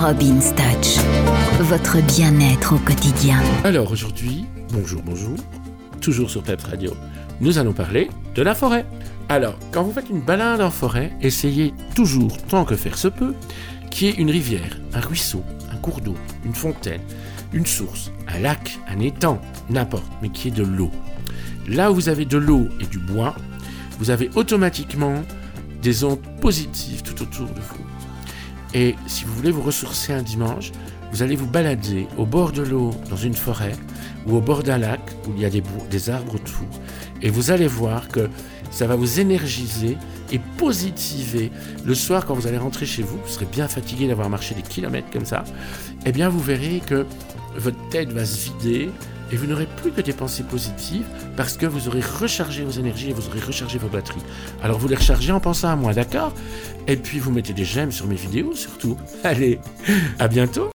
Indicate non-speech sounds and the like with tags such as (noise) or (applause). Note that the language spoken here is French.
Robin Touch, votre bien-être au quotidien. Alors aujourd'hui, bonjour, bonjour, toujours sur Pep Radio, nous allons parler de la forêt. Alors, quand vous faites une balade en forêt, essayez toujours, tant que faire se peut, qu'il y ait une rivière, un ruisseau, un cours d'eau, une fontaine, une source, un lac, un étang, n'importe, mais qui ait de l'eau. Là où vous avez de l'eau et du bois, vous avez automatiquement des ondes positives tout autour de vous. Et si vous voulez vous ressourcer un dimanche, vous allez vous balader au bord de l'eau dans une forêt ou au bord d'un lac où il y a des, arbres autour. Et vous allez voir que ça va vous énergiser et positiver. Le soir, quand vous allez rentrer chez vous, vous serez bien fatigué d'avoir marché des kilomètres comme ça. Eh bien, vous verrez que votre tête va se vider et vous n'aurez plus que des pensées positives parce que vous aurez rechargé vos énergies et vous aurez rechargé vos batteries. Alors vous les rechargez en pensant à moi, d'accord? Et puis vous mettez des j'aime sur mes vidéos surtout. (laughs) Allez, à bientôt